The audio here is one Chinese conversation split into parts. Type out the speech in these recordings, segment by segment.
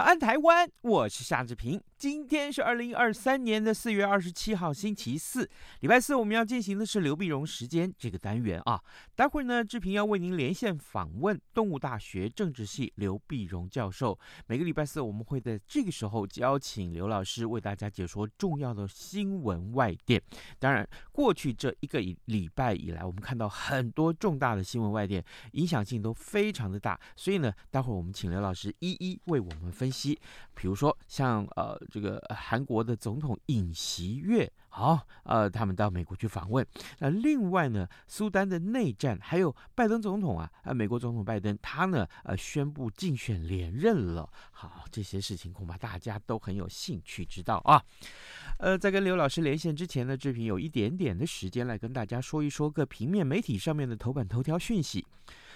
安，台湾！我是夏志平。今天是二零二三年的四月二十七号，星期四，礼拜四。我们要进行的是刘碧荣时间这个单元啊。待会儿呢，志平要为您连线访问动物大学政治系刘碧荣教授。每个礼拜四，我们会在这个时候邀请刘老师为大家解说重要的新闻外电。当然，过去这一个礼拜以来，我们看到很多重大的新闻外电，影响性都非常的大。所以呢，待会儿我们请刘老师一一为我们分析。比如说，像呃。这个韩国的总统尹锡悦，好，呃，他们到美国去访问。那另外呢，苏丹的内战，还有拜登总统啊，呃，美国总统拜登，他呢，呃，宣布竞选连任了。好，这些事情恐怕大家都很有兴趣知道啊。呃，在跟刘老师连线之前呢，志平有一点点的时间来跟大家说一说各平面媒体上面的头版头条讯息。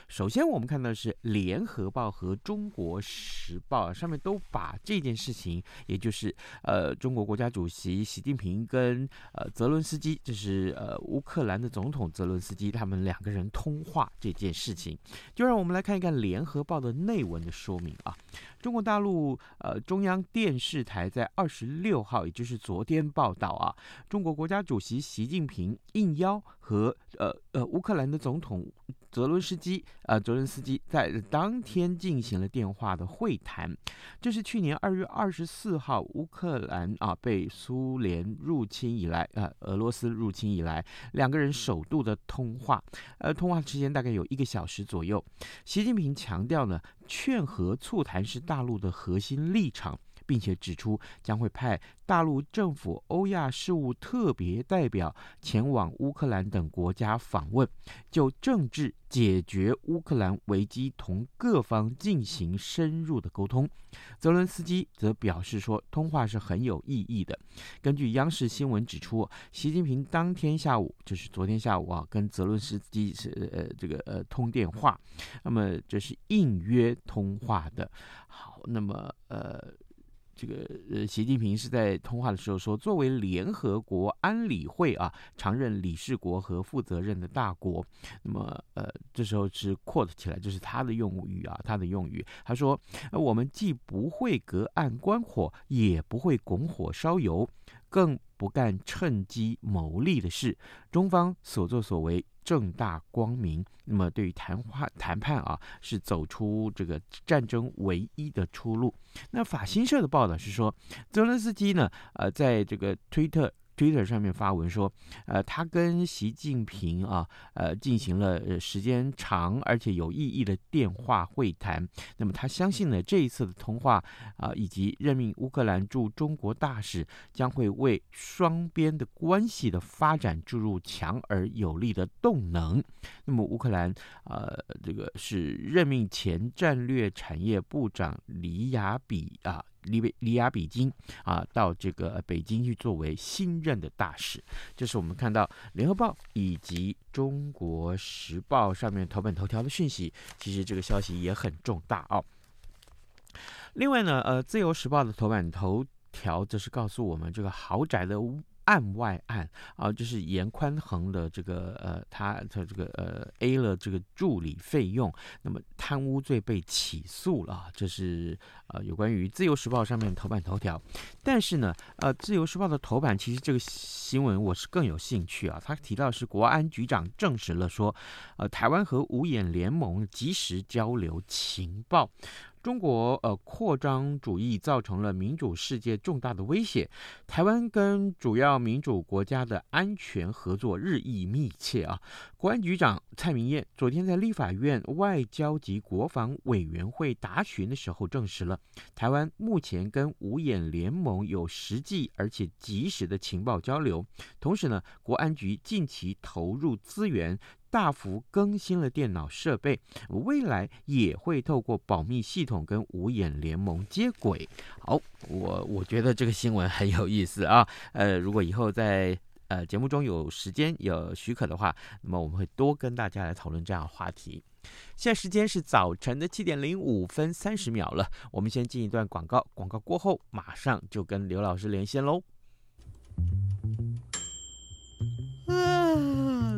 首先，我们看到的是《联合报》和《中国时报》上面都把这件事情，也就是呃，中国国家主席习近平跟呃泽伦斯基，就是呃乌克兰的总统泽伦斯基，他们两个人通话这件事情，就让我们来看一看《联合报》的内文的说明啊。中国大陆呃中央电视台在二十六号，也就是昨天报道啊，中国国家主席习近平应邀和呃呃乌克兰的总统。泽伦斯基，呃，泽伦斯基在当天进行了电话的会谈。这是去年二月二十四号，乌克兰啊被苏联入侵以来，呃，俄罗斯入侵以来，两个人首度的通话。呃，通话时间大概有一个小时左右。习近平强调呢，劝和促谈是大陆的核心立场。并且指出将会派大陆政府欧亚事务特别代表前往乌克兰等国家访问，就政治解决乌克兰危机同各方进行深入的沟通。泽伦斯基则表示说，通话是很有意义的。根据央视新闻指出，习近平当天下午，就是昨天下午啊，跟泽伦斯基是呃这个呃通电话，那么这是应约通话的。好，那么呃。这个呃，习近平是在通话的时候说，作为联合国安理会啊常任理事国和负责任的大国，那么呃，这时候是 quote 起来，就是他的用语啊，他的用语，他说，我们既不会隔岸观火，也不会拱火烧油，更不干趁机谋利的事。中方所作所为。正大光明，那么对于谈话谈判啊，是走出这个战争唯一的出路。那法新社的报道是说，泽伦斯基呢，呃，在这个推特。Twitter 上面发文说，呃，他跟习近平啊，呃，进行了时间长而且有意义的电话会谈。那么他相信呢，这一次的通话啊，以及任命乌克兰驻中国大使，将会为双边的关系的发展注入强而有力的动能。那么乌克兰，呃，这个是任命前战略产业部长里亚比啊。里比里亚比金啊，到这个北京去作为新任的大使，这是我们看到《联合报》以及《中国时报》上面头版头条的讯息。其实这个消息也很重大啊。另外呢，呃，《自由时报》的头版头条则是告诉我们，这个豪宅的。案外案啊，就是严宽恒的这个呃，他他这个呃 A 了这个助理费用，那么贪污罪被起诉了，这是呃有关于《自由时报》上面头版头条。但是呢，呃，《自由时报》的头版其实这个新闻我是更有兴趣啊，他提到是国安局长证实了说，呃，台湾和五眼联盟及时交流情报。中国呃扩张主义造成了民主世界重大的威胁，台湾跟主要民主国家的安全合作日益密切啊。国安局长蔡明彦昨天在立法院外交及国防委员会答询的时候证实了，台湾目前跟五眼联盟有实际而且及时的情报交流，同时呢，国安局近期投入资源。大幅更新了电脑设备，未来也会透过保密系统跟五眼联盟接轨。好，我我觉得这个新闻很有意思啊。呃，如果以后在呃节目中有时间有许可的话，那么我们会多跟大家来讨论这样的话题。现在时间是早晨的七点零五分三十秒了，我们先进一段广告，广告过后马上就跟刘老师连线喽。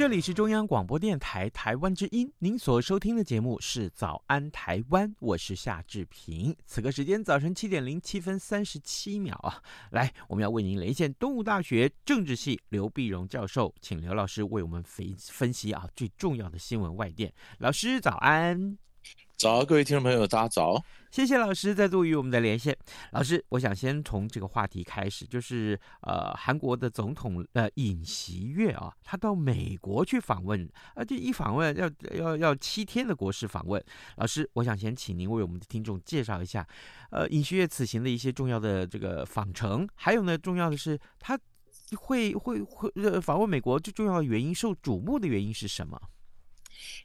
这里是中央广播电台台湾之音，您所收听的节目是《早安台湾》，我是夏志平。此刻时间早晨七点零七分三十七秒啊，来，我们要为您连线东吴大学政治系刘碧荣教授，请刘老师为我们分分析啊最重要的新闻外电。老师早安。早，各位听众朋友，大家早！谢谢老师再度与我们的连线。老师，我想先从这个话题开始，就是呃，韩国的总统呃尹锡悦啊，他到美国去访问，而且一访问要要要七天的国事访问。老师，我想先请您为我们的听众介绍一下，呃，尹锡悦此行的一些重要的这个访程，还有呢，重要的是他会会会呃访问美国最重要的原因，受瞩目的原因是什么？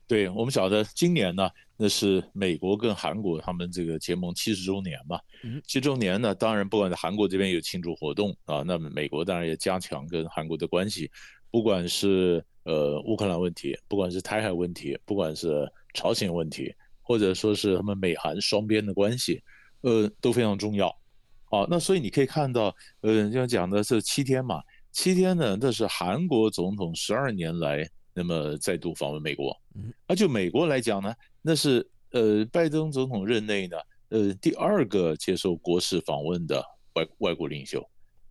对，我们晓得今年呢，那是美国跟韩国他们这个结盟七十周年嘛。七周年呢，当然不管在韩国这边有庆祝活动啊，那么美国当然也加强跟韩国的关系，不管是呃乌克兰问题，不管是台海问题，不管是朝鲜问题，或者说是他们美韩双边的关系，呃都非常重要。啊，那所以你可以看到，呃，要讲的是七天嘛，七天呢，那是韩国总统十二年来。那么再度访问美国，嗯而就美国来讲呢，那是呃拜登总统任内呢，呃第二个接受国事访问的外外国领袖，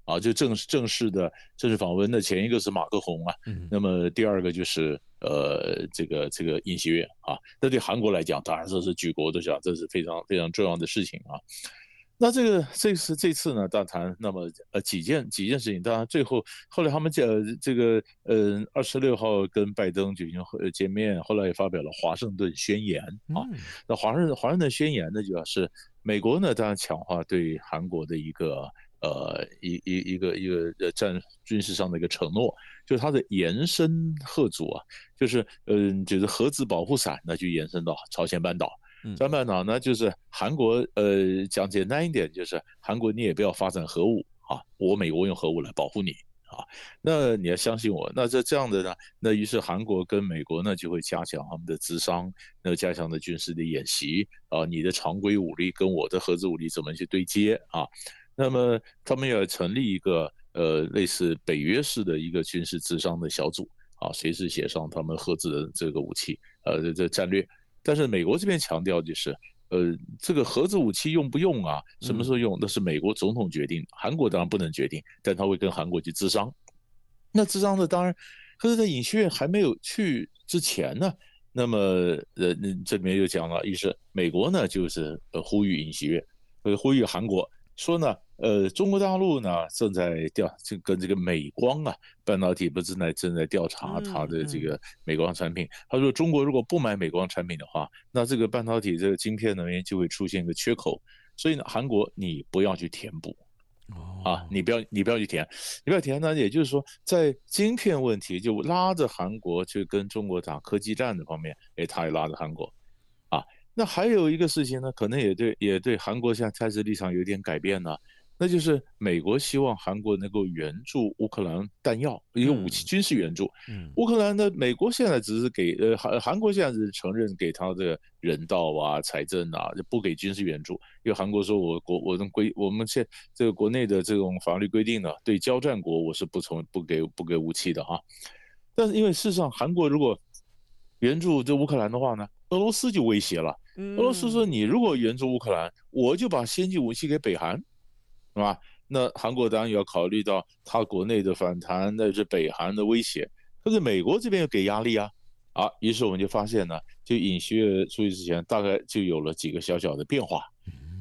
啊，就正正式的正式访问。的前一个是马克宏啊，嗯那么第二个就是呃这个这个尹锡悦啊。那对韩国来讲，当然这是举国都晓得，这是非常非常重要的事情啊。那这个这次这次呢，大谈那么呃几件几件事情，当然最后后来他们呃这个嗯二十六号跟拜登举行会见面，后来也发表了华盛顿宣言啊。那华盛华盛顿宣言呢，主要是美国呢当然强化对韩国的一个呃一一一个一个呃战军事上的一个承诺，就是它的延伸吓阻啊，就是嗯就是核子保护伞，那就延伸到朝鲜半岛。朝鲜半岛呢，就是韩国，呃，讲简单一点，就是韩国你也不要发展核武啊，我美国用核武来保护你啊。那你要相信我，那这这样的呢，那于是韩国跟美国呢就会加强他们的咨商，那加强的军事的演习啊，你的常规武力跟我的核子武力怎么去对接啊？那么他们要成立一个呃类似北约式的一个军事智商的小组啊，随时协商他们核子的这个武器呃这战略。但是美国这边强调就是。呃，这个核子武器用不用啊？什么时候用？那是美国总统决定，韩国当然不能决定，但他会跟韩国去咨商。那咨商的当然，可是，在尹锡悦还没有去之前呢，那么呃，那这里面又讲了，一是美国呢，就是呃呼吁尹锡悦，呃呼吁韩国。说呢，呃，中国大陆呢正在调，就跟这个美光啊半导体不是正在正在调查它的这个美光产品。他说，中国如果不买美光产品的话，那这个半导体这个晶片能源就会出现一个缺口。所以呢，韩国你不要去填补，啊，你不要你不要去填，你不要填呢，也就是说，在晶片问题就拉着韩国去跟中国打科技战的方面，哎，他也拉着韩国。啊那还有一个事情呢，可能也对也对韩国现在开始立场有点改变呢，那就是美国希望韩国能够援助乌克兰弹药，一个武器军事援助。嗯，乌克兰的美国现在只是给呃韩韩国现在是承认给他的人道啊、财政啊，就不给军事援助，因为韩国说我国我们规我们现这个国内的这种法律规定呢，对交战国我是不从不给不给武器的啊。但是因为事实上韩国如果援助这乌克兰的话呢，俄罗斯就威胁了。俄罗斯说：“你如果援助乌克兰，我就把先进武器给北韩，是吧？那韩国当然也要考虑到他国内的反弹，乃至北韩的威胁。可是美国这边又给压力啊，啊！于是我们就发现呢，就尹锡悦出去之前，大概就有了几个小小的变化。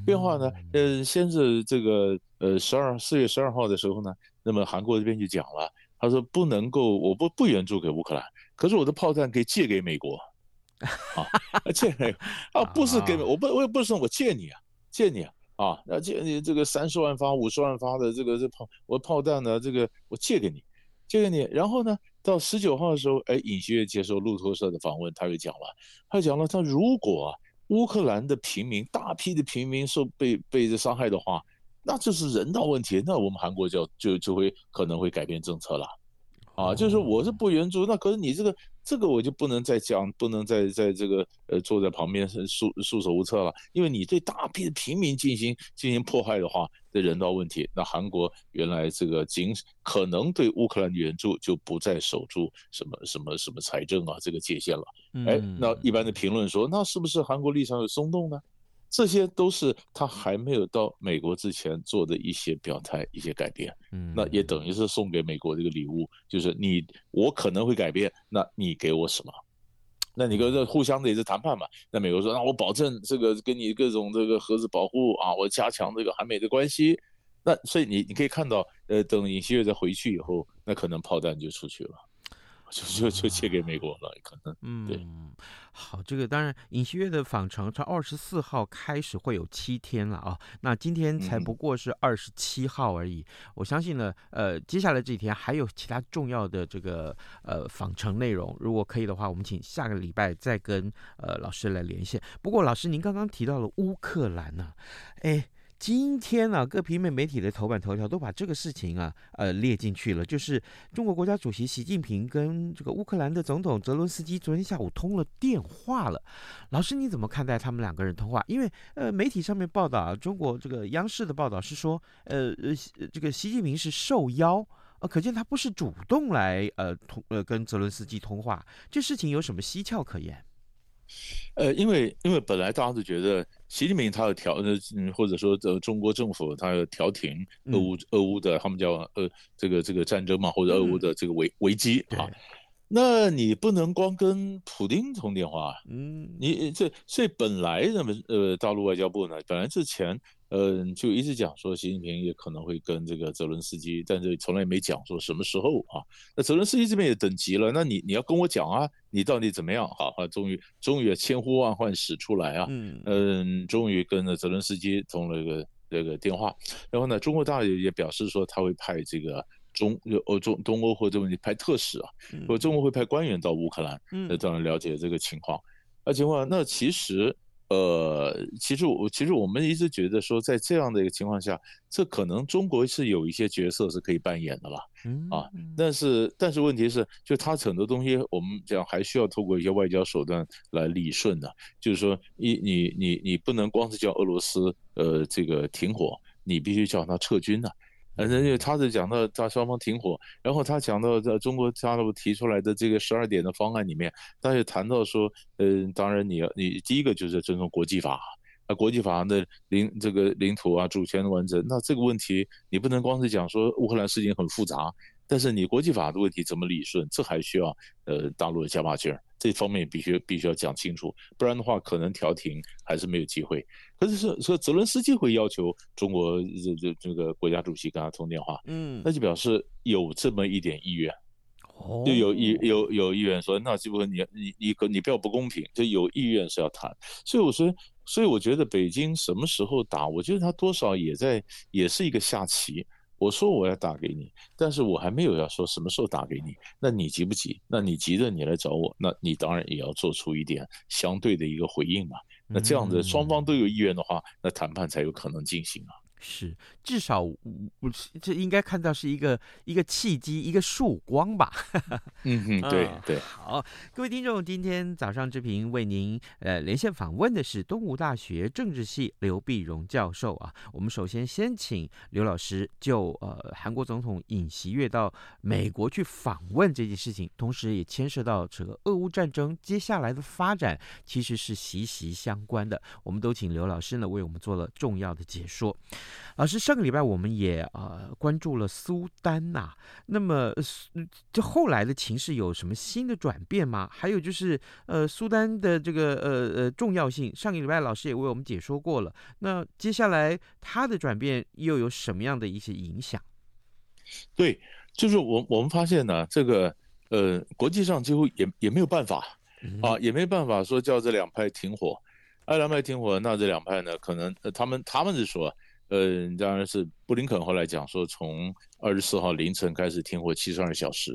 变化呢，呃，先是这个呃十二四月十二号的时候呢，那么韩国这边就讲了，他说不能够，我不不援助给乌克兰，可是我的炮弹可以借给美国。”啊，借那个啊，不是给我不我也不是说我借你啊，借你啊，啊，那借你这个三十万发、五十万发的这个这炮，我炮弹呢，这个我借给你，借给你。然后呢，到十九号的时候，哎，尹锡悦接受路透社的访问，他又讲了，他讲了，他如果，乌克兰的平民大批的平民受被被这伤害的话，那这是人道问题，那我们韩国就就就会可能会改变政策了。啊，就是我是不援助，那可是你这个这个我就不能再讲，不能再在这个呃坐在旁边束束手无策了，因为你对大批的平民进行进行迫害的话，的人道问题，那韩国原来这个仅可能对乌克兰的援助就不再守住什么什么什么财政啊这个界限了，哎，那一般的评论说，那是不是韩国立场有松动呢？这些都是他还没有到美国之前做的一些表态、一些改变。嗯，那也等于是送给美国这个礼物，就是你我可能会改变，那你给我什么？那你跟这互相的也是谈判嘛。那美国说，那我保证这个跟你各种这个核子保护啊，我加强这个韩美的关系。那所以你你可以看到，呃，等尹锡悦再回去以后，那可能炮弹就出去了。就就 就借给美国了，可能。嗯，对。好，这个当然，尹锡悦的访程从二十四号开始会有七天了啊。那今天才不过是二十七号而已。嗯、我相信呢，呃，接下来这几天还有其他重要的这个呃访程内容。如果可以的话，我们请下个礼拜再跟呃老师来连线。不过老师，您刚刚提到了乌克兰呢、啊，哎。今天呢、各平面媒体的头版头条都把这个事情啊，呃，列进去了。就是中国国家主席习近平跟这个乌克兰的总统泽伦斯基昨天下午通了电话了。老师，你怎么看待他们两个人通话？因为呃，媒体上面报道啊，中国这个央视的报道是说，呃呃，这个习近平是受邀，呃，可见他不是主动来呃通呃跟泽伦斯基通话。这事情有什么蹊跷可言？呃，因为因为本来大家都觉得。习近平他要调呃嗯，或者说呃中国政府他要调停俄乌俄乌的他们叫呃这个这个战争嘛，或者俄乌的这个危危机啊，那你不能光跟普丁通电话，嗯，你这所以本来人们呃大陆外交部呢，本来之前。嗯、呃，就一直讲说习近平也可能会跟这个泽伦斯基，但是从来没讲说什么时候啊。那泽伦斯基这边也等急了，那你你要跟我讲啊，你到底怎么样？好，啊，终于终于千呼万唤始出来啊，嗯嗯，终于跟泽伦斯基通了个这个电话。然后呢，中国大陆也表示说他会派这个中呃中东欧或者问题派特使啊，说中国会派官员到乌克兰，来当然了解这个情况。那情况那其实。呃，其实我其实我们一直觉得说，在这样的一个情况下，这可能中国是有一些角色是可以扮演的了，啊，但是但是问题是，就他很多东西，我们讲还需要透过一些外交手段来理顺的，就是说，你你你你不能光是叫俄罗斯呃这个停火，你必须叫他撤军呐。反反正就他是讲到他双方停火，然后他讲到在中国大陆提出来的这个十二点的方案里面，他也谈到说，嗯，当然你要你第一个就是尊重国际法，啊，国际法的领这个领土啊主权的完整，那这个问题你不能光是讲说乌克兰事情很复杂。但是你国际法的问题怎么理顺，这还需要呃大陆的加把劲儿，这方面必须必须要讲清楚，不然的话可能调停还是没有机会。可是说说泽伦斯基会要求中国这这这个国家主席跟他通电话，嗯，那就表示有这么一点意愿，哦，就有意有有意愿说，那基本上你你你你不要不公平，就有意愿是要谈。所以我说，所以我觉得北京什么时候打，我觉得他多少也在也是一个下棋。我说我要打给你，但是我还没有要说什么时候打给你。那你急不急？那你急着你来找我，那你当然也要做出一点相对的一个回应嘛。那这样子双方都有意愿的话，那谈判才有可能进行啊。是，至少我这应该看到是一个一个契机，一个曙光吧。嗯嗯，对对。好，各位听众，今天早上之平为您呃连线访问的是东吴大学政治系刘碧荣教授啊。我们首先先请刘老师就呃韩国总统尹锡悦到美国去访问这件事情，同时也牵涉到这个俄乌战争接下来的发展，其实是息息相关的。我们都请刘老师呢为我们做了重要的解说。老师，上个礼拜我们也呃关注了苏丹呐、啊，那么这后来的情势有什么新的转变吗？还有就是呃苏丹的这个呃呃重要性，上个礼拜老师也为我们解说过了。那接下来它的转变又有什么样的一些影响？对，就是我我们发现呢，这个呃国际上几乎也也没有办法啊，也没办法说叫这两派停火，哎，两派停火，那这两派呢，可能他们他们是说。呃，当然是布林肯后来讲说，从二十四号凌晨开始停火七十二小时，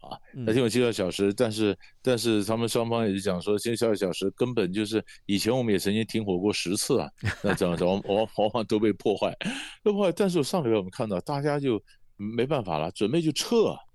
啊，那停火七十二小时，但是但是他们双方也是讲说，七十二小时根本就是以前我们也曾经停火过十次啊，那这样子往往往往都被破坏，被破坏。但是上个月我们看到大家就没办法了，准备就撤。是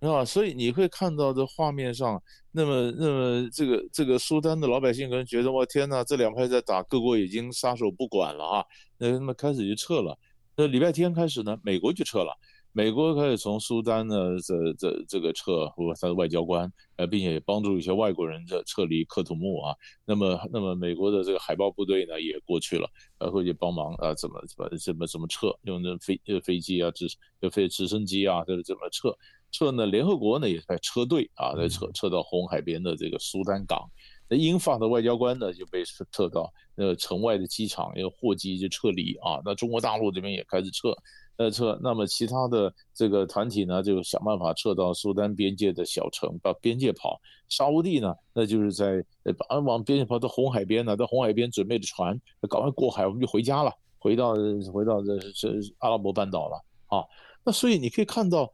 啊？所以你会看到这画面上，那么那么这个这个苏丹的老百姓可能觉得，我天哪，这两派在打，各国已经撒手不管了啊！那那么开始就撤了。那礼拜天开始呢，美国就撤了，美国开始从苏丹呢这这这个撤，或他的外交官，呃，并且帮助一些外国人这撤离喀土木啊。那么那么美国的这个海豹部队呢也过去了，呃，会去帮忙啊，怎么怎么怎么怎么撤，用那飞飞机啊，直飞直升机啊，这是怎么撤？撤呢？联合国呢也在撤队啊，在撤撤到红海边的这个苏丹港。那英法的外交官呢就被撤到呃城外的机场，因为货机就撤离啊。那中国大陆这边也开始撤，呃撤。那么其他的这个团体呢就想办法撤到苏丹边界的小城，到边界跑。沙乌地呢，那就是在呃往边界跑到红海边呢，到红海边准备的船，赶快过海，我们就回家了，回到回到这这阿拉伯半岛了啊。那所以你可以看到。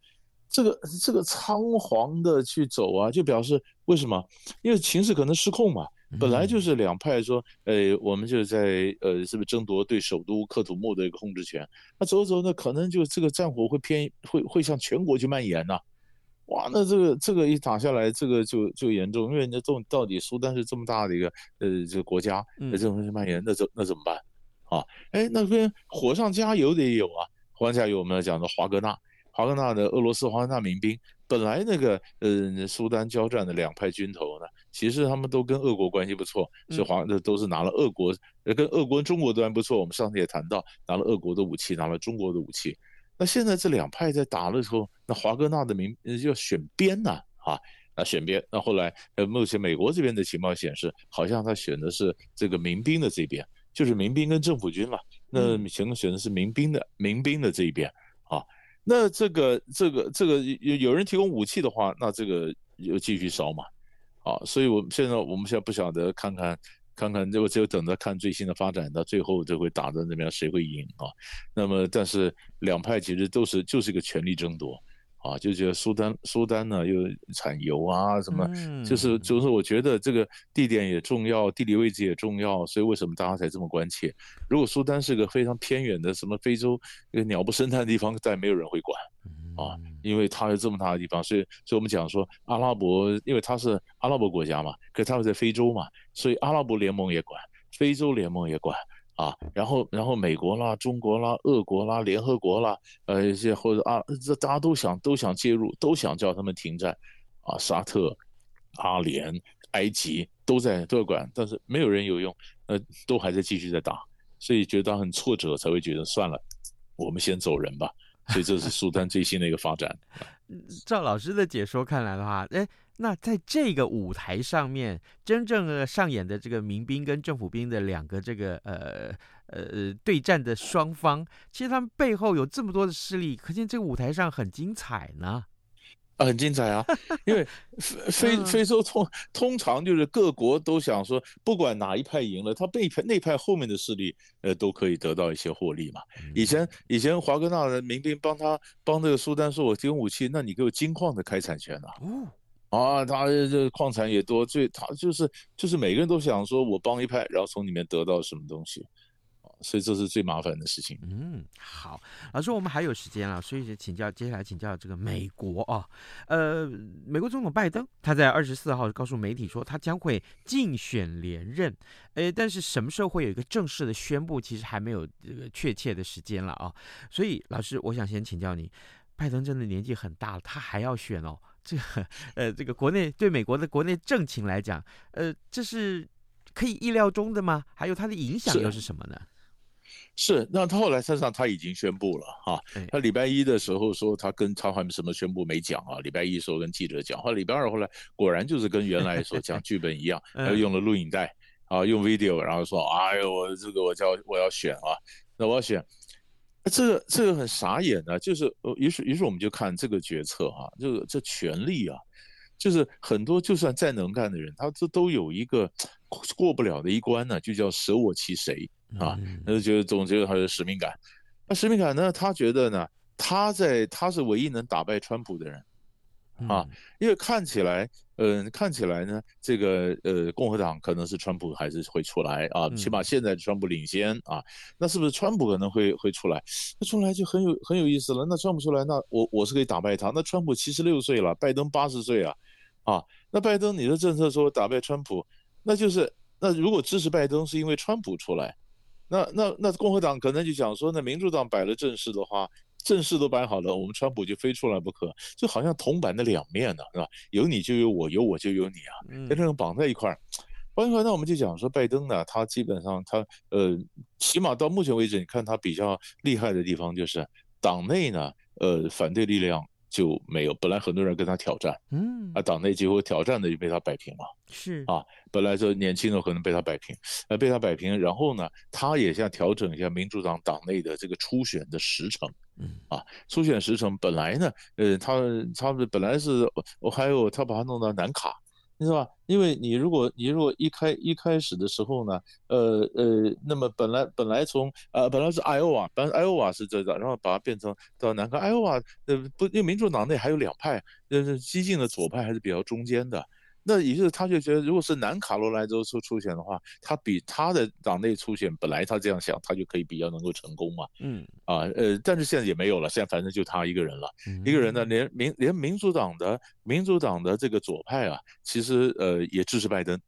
这个这个仓皇的去走啊，就表示为什么？因为情势可能失控嘛。本来就是两派说，呃，我们就在呃，是不是争夺对首都克土木的一个控制权？那走走，那可能就这个战火会偏，会会向全国去蔓延呐。哇，那这个这个一打下来，这个就就严重，因为那这到底苏丹是这么大的一个呃这个国家，那这种东西蔓延，那怎那怎么办？啊，哎，那边火上加油的也有啊，火上加油，我们要讲的华格纳。华格纳的俄罗斯华格纳民兵，本来那个呃苏丹交战的两派军头呢，其实他们都跟俄国关系不错，是华那都是拿了俄国，跟俄国、中国都还不错。我们上次也谈到，拿了俄国的武器，拿了中国的武器。那现在这两派在打的时候，那华格纳的民就要选边呐，啊，啊选边。那后来呃目前美国这边的情报显示，好像他选的是这个民兵的这边，就是民兵跟政府军嘛。那选选的是民兵的民兵的这一边啊。那这个这个这个有有人提供武器的话，那这个又继续烧嘛，啊，所以我们现在我们现在不晓得看看看看，就只有等着看最新的发展，到最后就会打的怎么样谁会赢啊？那么但是两派其实都是就是一个权力争夺，啊，就觉得苏丹苏丹呢又产油啊什么，就是就是我觉得这个地点也重要，地理位置也重要，所以为什么大家才这么关切？如果苏丹是个非常偏远的什么非洲一个鸟不生蛋的地方，再没有人会管啊，因为它有这么大的地方，所以所以我们讲说阿拉伯，因为它是阿拉伯国家嘛，可是它是在非洲嘛，所以阿拉伯联盟也管，非洲联盟也管。啊，然后然后美国啦、中国啦、俄国啦、联合国啦，呃，一些或者啊，这大家都想都想介入，都想叫他们停战，啊，沙特、阿联、埃及都在都在管，但是没有人有用，呃，都还在继续在打，所以觉得很挫折，才会觉得算了，我们先走人吧。所以这是苏丹最新的一个发展。照老师的解说看来的话，哎。那在这个舞台上面，真正的上演的这个民兵跟政府兵的两个这个呃呃对战的双方，其实他们背后有这么多的势力，可见这个舞台上很精彩呢。啊，很精彩啊！因为非非洲通通常就是各国都想说，不管哪一派赢了，他那派那派后面的势力呃都可以得到一些获利嘛。以前以前华格纳的民兵帮他帮这个苏丹说，我提供武器，那你给我金矿的开采权啊。啊，他这矿产也多，最他就是就是每个人都想说，我帮一派，然后从里面得到什么东西，所以这是最麻烦的事情。嗯，好，老师，我们还有时间了，所以请教，接下来请教这个美国啊，呃，美国总统拜登他在二十四号告诉媒体说，他将会竞选连任，诶，但是什么时候会有一个正式的宣布，其实还没有这个确切的时间了啊。所以，老师，我想先请教你，拜登真的年纪很大了，他还要选哦？这个 呃，这个国内对美国的国内政情来讲，呃，这是可以意料中的吗？还有它的影响又是什么呢？是，那他后来身上他已经宣布了哈，他礼拜一的时候说他跟他还什么宣布没讲啊，礼拜一时候跟记者讲，后来礼拜二后来果然就是跟原来所讲剧本一样，他用了录影带啊，用 video，然后说，哎呦，我这个我叫我要选啊，那我要选。这个这个很傻眼呢，就是呃，于是于是我们就看这个决策哈，这个这权力啊，就是很多就算再能干的人，他这都有一个过不了的一关呢，就叫舍我其谁啊，那就觉得总觉得他的使命感。那使命感呢，他觉得呢，他在他是唯一能打败川普的人。啊，因为看起来，嗯、呃，看起来呢，这个呃，共和党可能是川普还是会出来啊，起码现在川普领先啊，那是不是川普可能会会出来？那出来就很有很有意思了。那川普出来，那我我是可以打败他。那川普七十六岁了，拜登八十岁啊，啊，那拜登你的政策说打败川普，那就是那如果支持拜登是因为川普出来，那那那共和党可能就想说，那民主党摆了阵势的话。阵势都摆好了，我们川普就非出来不可，就好像铜板的两面呢，是吧？有你就有我，有我就有你啊，跟这种绑在一块儿。绑一块，那我们就讲说，拜登呢，他基本上他呃，起码到目前为止，你看他比较厉害的地方就是党内呢，呃，反对力量。就没有，本来很多人跟他挑战，嗯，啊，党内几乎挑战的就被他摆平了，是。啊，本来说年轻的可能被他摆平，呃，被他摆平，然后呢，他也想调整一下民主党党内的这个初选的时程，嗯，啊，初选时程本来呢，呃，他他们本来是，我还有他把他弄到南卡。你知道吧？因为你如果你如果一开一开始的时候呢，呃呃，那么本来本来从呃本来是爱奥瓦，本来爱奥瓦是这个，然后把它变成到南卡，爱奥瓦呃不，因为民主党内还有两派，呃是激进的左派还是比较中间的。那也就是他就觉得，如果是南卡罗来州出出选的话，他比他的党内出选本来他这样想，他就可以比较能够成功嘛。嗯啊呃，但是现在也没有了，现在反正就他一个人了，嗯、一个人呢，连民连民主党的民主党的这个左派啊，其实呃也支持拜登。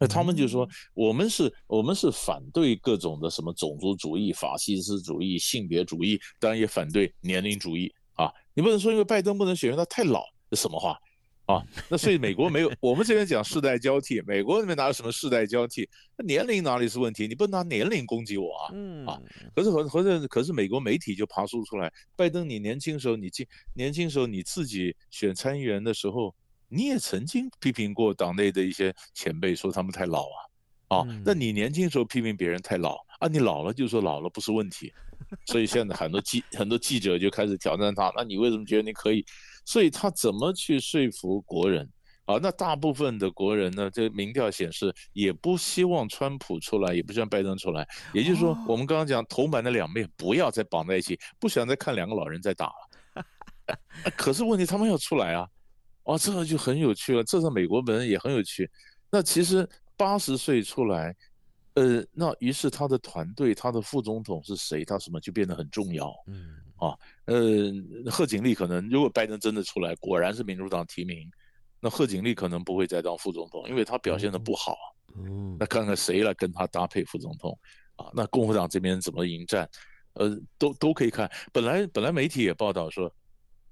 那他们就说，我们是我们是反对各种的什么种族主义、法西斯主义、性别主义，当然也反对年龄主义啊。你不能说因为拜登不能选，因为他太老，这什么话？啊，那所以美国没有，我们这边讲世代交替，美国那边哪有什么世代交替？那年龄哪里是问题？你不能拿年龄攻击我啊！嗯啊，可是和和这可是美国媒体就爬梳出来，拜登你年轻时候你进年轻时候你自己选参议员的时候，你也曾经批评过党内的一些前辈，说他们太老啊，啊，那你年轻时候批评别人太老啊，你老了就说老了不是问题，所以现在很多记很多记者就开始挑战他，那你为什么觉得你可以？所以他怎么去说服国人啊？那大部分的国人呢？这民调显示也不希望川普出来，也不希望拜登出来。也就是说，我们刚刚讲铜板的两面不要再绑在一起，不想再看两个老人在打了。可是问题他们要出来啊，哦，这个就很有趣了。这是美国本也很有趣。那其实八十岁出来，呃，那于是他的团队，他的副总统是谁，他什么就变得很重要。嗯，啊，呃，贺锦丽可能如果拜登真的出来，果然是民主党提名，那贺锦丽可能不会再当副总统，因为他表现的不好。嗯，那看看谁来跟他搭配副总统啊？那共和党这边怎么迎战？呃，都都可以看。本来本来媒体也报道说，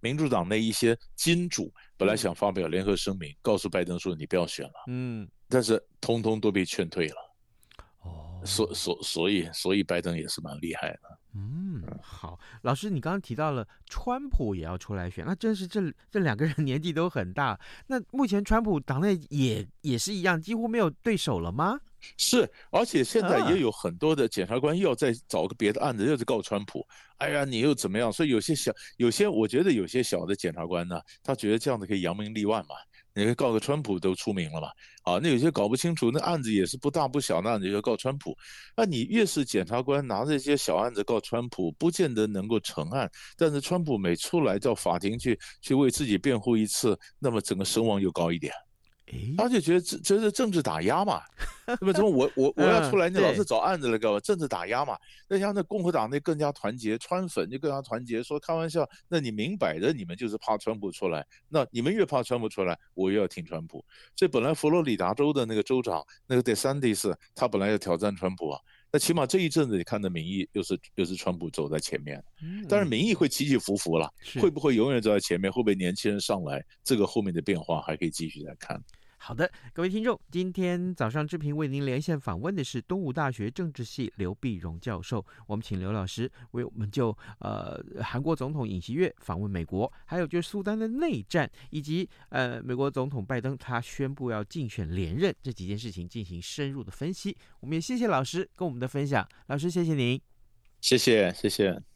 民主党那一些金主本来想发表联合声明，告诉拜登说你不要选了。嗯，但是通通都被劝退了。哦，所所所以所以拜登也是蛮厉害的。嗯，好，老师，你刚刚提到了川普也要出来选，那真是这这两个人年纪都很大。那目前川普党内也也是一样，几乎没有对手了吗？是，而且现在也有很多的检察官要再找个别的案子，又是告川普。哎呀，你又怎么样？所以有些小，有些我觉得有些小的检察官呢，他觉得这样子可以扬名立万嘛。你可以告个川普都出名了嘛？啊，那有些搞不清楚，那案子也是不大不小，那案子就告川普。那你越是检察官拿这些小案子告川普，不见得能够成案。但是川普每出来到法庭去去为自己辩护一次，那么整个声望又高一点。他就觉得这这是政治打压嘛，对吧？怎么我我我要出来，你老是找案子来搞政治打压嘛？那像那共和党那更加团结，川粉就更加团结，说开玩笑，那你明摆着你们就是怕川普出来，那你们越怕川普出来，我越要挺川普。所以本来佛罗里达州的那个州长那个 DeSantis，他本来要挑战川普啊，那起码这一阵子你看的民意又是又是川普走在前面，但是民意会起起伏伏了，会不会永远走在前面？会不会年轻人上来？这个后面的变化还可以继续再看。好的，各位听众，今天早上志平为您连线访问的是东吴大学政治系刘碧荣教授。我们请刘老师为我们就呃韩国总统尹锡悦访问美国，还有就是苏丹的内战，以及呃美国总统拜登他宣布要竞选连任这几件事情进行深入的分析。我们也谢谢老师跟我们的分享，老师谢谢您，谢谢谢谢。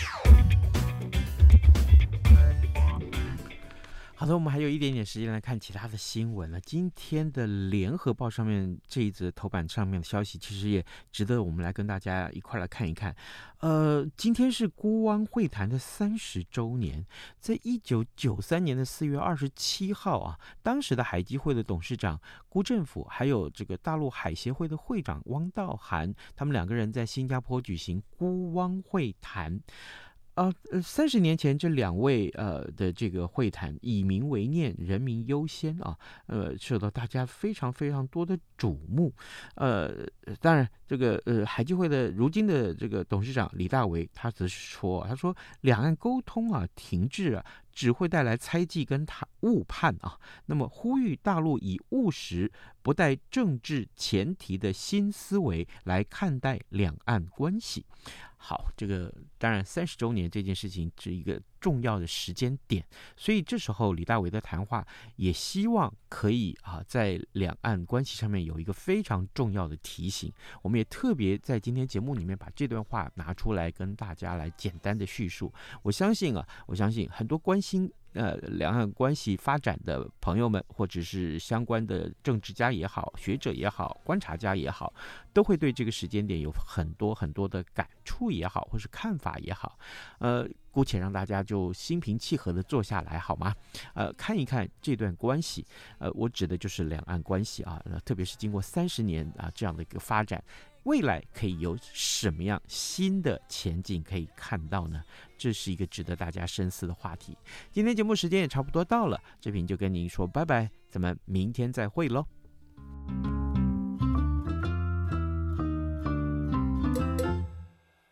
好的，我们还有一点点时间来看其他的新闻了。今天的联合报上面这一则头版上面的消息，其实也值得我们来跟大家一块来看一看。呃，今天是辜汪会谈的三十周年，在一九九三年的四月二十七号啊，当时的海基会的董事长辜振甫，还有这个大陆海协会的会长汪道涵，他们两个人在新加坡举行辜汪会谈。啊，呃，三十年前这两位呃的这个会谈，以民为念，人民优先啊，呃，受到大家非常非常多的瞩目。呃，当然，这个呃海基会的如今的这个董事长李大为，他则是说，他说两岸沟通啊停滞啊，只会带来猜忌跟他误判啊。那么呼吁大陆以务实、不带政治前提的新思维来看待两岸关系。好，这个当然三十周年这件事情是一个重要的时间点。所以这时候李大为的谈话也希望可以啊，在两岸关系上面有一个非常重要的提醒。我们也特别在今天节目里面把这段话拿出来跟大家来简单的叙述。我相信啊，我相信很多关心。呃，两岸关系发展的朋友们，或者是相关的政治家也好、学者也好、观察家也好，都会对这个时间点有很多很多的感触也好，或是看法也好。呃，姑且让大家就心平气和的坐下来，好吗？呃，看一看这段关系。呃，我指的就是两岸关系啊，特别是经过三十年啊这样的一个发展。未来可以有什么样新的前景可以看到呢？这是一个值得大家深思的话题。今天节目时间也差不多到了，这平就跟您说拜拜，咱们明天再会喽。